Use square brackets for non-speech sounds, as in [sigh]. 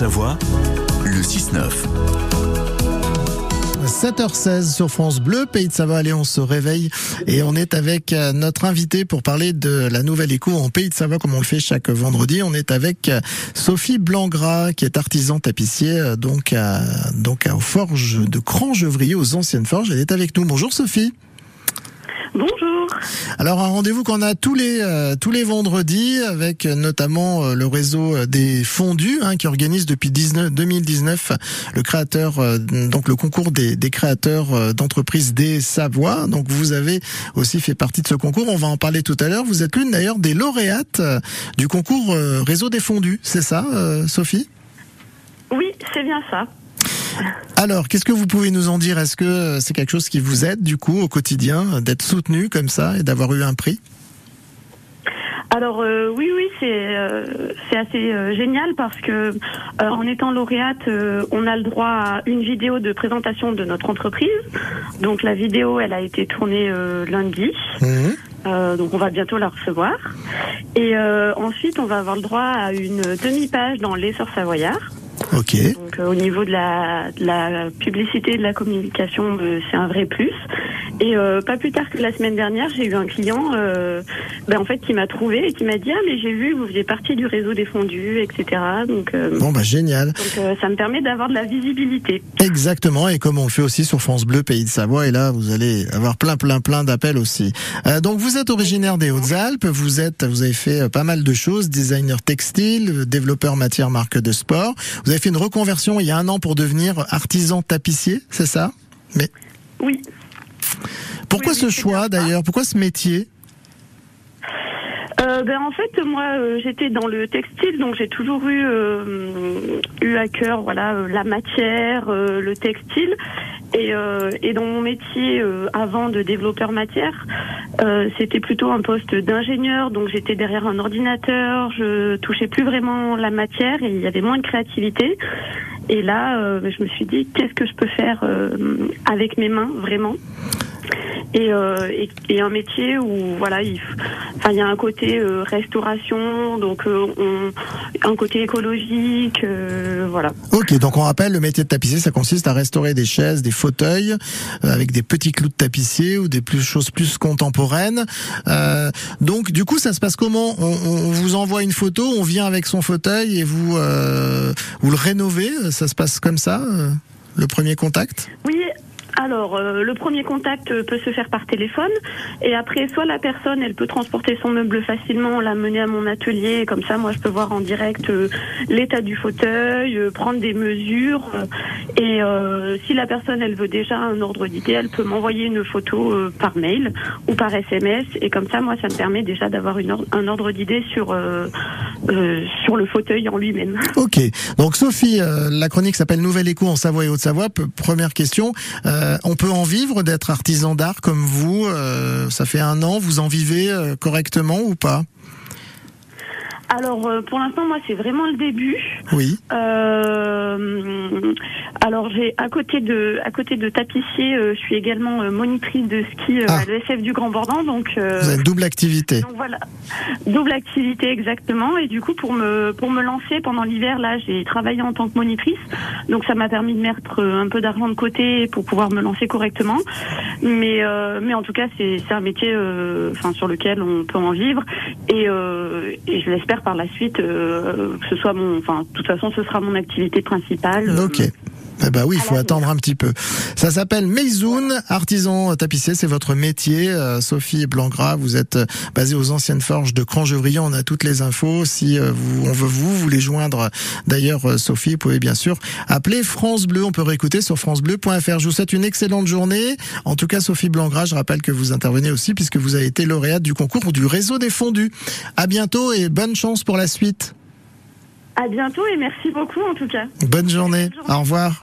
Haute-Savoie, le 6-9. 7h16 sur France Bleu, Pays de Savoie. Allez, on se réveille et on est avec euh, notre invité pour parler de la nouvelle écho en Pays de Savoie comme on le fait chaque vendredi. On est avec euh, Sophie Blangras qui est artisan tapissier euh, donc donc aux forges de Crangevrier, aux anciennes forges. Elle est avec nous. Bonjour Sophie. Bonjour. Alors un rendez-vous qu'on a tous les euh, tous les vendredis avec euh, notamment euh, le réseau des fondus hein, qui organise depuis 19, 2019 le créateur donc le concours des, des créateurs d'entreprises des Savoie. Donc vous avez aussi fait partie de ce concours. On va en parler tout à l'heure. Vous êtes l'une d'ailleurs des lauréates du concours réseau des fondus. C'est ça, Sophie? Oui, c'est bien ça. Alors, qu'est-ce que vous pouvez nous en dire? Est-ce que c'est quelque chose qui vous aide du coup au quotidien d'être soutenu comme ça et d'avoir eu un prix? Alors euh, oui oui c'est euh, c'est assez euh, génial parce que en étant lauréate on a le droit à une vidéo de présentation de notre entreprise. Donc la vidéo elle a été tournée lundi. Mmh. donc on va bientôt la recevoir. Et ensuite on va avoir le droit à une demi page dans l'essor savoyard Donc au niveau de la, de la publicité, de la communication, c'est un vrai plus. Et euh, pas plus tard que la semaine dernière, j'ai eu un client, euh, ben, en fait, qui m'a trouvé et qui m'a dit ah mais j'ai vu vous faisiez partie du réseau des fondus, etc. Donc euh, bon bah génial. Donc ça me permet d'avoir de la visibilité. Exactement et comme on le fait aussi sur France Bleu Pays de Savoie et là vous allez avoir plein plein plein d'appels aussi. Donc vous êtes originaire des Hautes-Alpes, vous êtes vous avez fait pas mal de choses, designer textile, développeur matière marque de sport. Vous avez fait une reconversion il y a un an pour devenir artisan tapissier, c'est ça? Mais oui. Pourquoi ce choix d'ailleurs? Pourquoi ce métier? Euh, ben, en fait, moi, euh, j'étais dans le textile, donc j'ai toujours eu euh, eu à cœur, voilà, la matière, le textile, et, et dans mon métier avant de développeur matière, c'était plutôt un poste d'ingénieur, donc j'étais derrière un ordinateur, je touchais plus vraiment la matière et il y avait moins de créativité. Et là, je me suis dit, qu'est-ce que je peux faire avec mes mains, vraiment? Et, euh, et, et, un métier où voilà il enfin il y a un côté euh, restauration donc euh, on, un côté écologique voilà. Ok donc on rappelle le métier de tapissier ça consiste à restaurer des chaises des fauteuils avec des petits clous de tapissier ou des plus, choses plus contemporaines. Donc du coup ça se passe comment? On, on, vous envoie une photo on vient avec son fauteuil et vous vous le rénovez? Ça se passe comme ça le premier contact? Oui alors, euh, le premier contact peut se faire par téléphone. Et après, soit la personne, elle peut transporter son meuble facilement, l'amener à mon atelier, comme ça, moi, je peux voir en direct euh, l'état du fauteuil, euh, prendre des mesures. Et si la personne, elle veut déjà un ordre d'idée, elle peut m'envoyer une photo par mail ou par SMS et comme ça, moi, ça me permet déjà d'avoir un ordre d'idée sur sur le fauteuil en lui-même. [laughs] Ok. Donc, Sophie, la chronique s'appelle Nouvelle Écho en Savoie et Haute-Savoie. Première question. Euh, on peut en vivre d'être artisan d'art comme vous. Euh, ça fait un an, vous en vivez euh, correctement ou pas? Alors euh, pour l'instant moi c'est vraiment le début. Oui. Euh, alors j'ai à côté de à côté de tapissier, euh, je suis également monitrice de ski ah. à l'ESF du Grand Bordan donc. Vous avez double activité. Donc voilà, double activité exactement et du coup pour me pour me lancer pendant l'hiver là j'ai travaillé en tant que monitrice donc ça m'a permis de mettre un peu d'argent de côté pour pouvoir me lancer correctement mais mais en tout cas c'est c'est un métier enfin sur lequel on peut en vivre et et je l'espère par la suite euh, que ce soit mon, enfin, de toute façon, ce sera mon activité principale. Euh, ok. Eh ben oui, il faut attendre un petit peu. Ça s'appelle Meizoun, artisan tapissier, c'est votre métier. Euh, Sophie Blangras, vous êtes basée aux anciennes forges de Crangevrier. On a toutes les infos. Si vous, on veut vous, vous les joindre. D'ailleurs, Sophie, vous pouvez bien sûr appeler France Bleu. On peut réécouter sur francebleu.fr. Je vous souhaite une excellente journée. En tout cas, Sophie Blangras, je rappelle que vous intervenez aussi puisque vous avez été lauréate du concours du réseau des fondus. À bientôt et bonne chance pour la suite. À bientôt et merci beaucoup en tout cas. Bonne journée. Bonne journée. Au revoir.